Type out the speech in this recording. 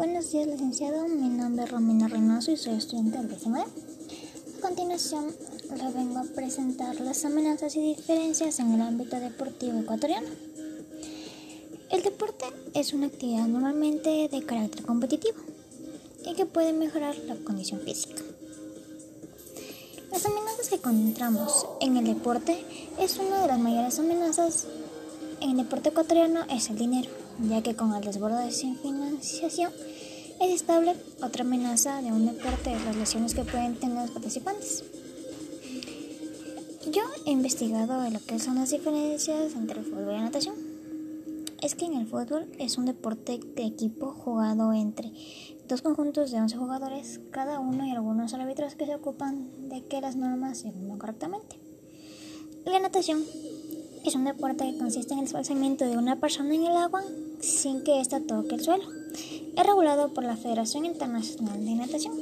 Buenos días, licenciado. Mi nombre es Romina Reynoso y soy estudiante del décimo A continuación, le vengo a presentar las amenazas y diferencias en el ámbito deportivo ecuatoriano. El deporte es una actividad normalmente de carácter competitivo y que puede mejorar la condición física. Las amenazas que encontramos en el deporte es una de las mayores amenazas en el deporte ecuatoriano es el dinero ya que con el desborde sin financiación es estable otra amenaza de un deporte las lesiones que pueden tener los participantes. Yo he investigado lo que son las diferencias entre el fútbol y la natación. Es que en el fútbol es un deporte de equipo jugado entre dos conjuntos de 11 jugadores, cada uno y algunos árbitros que se ocupan de que las normas se cumplan correctamente. La natación es un deporte que consiste en el desplazamiento de una persona en el agua sin que ésta toque el suelo. Es regulado por la Federación Internacional de Natación.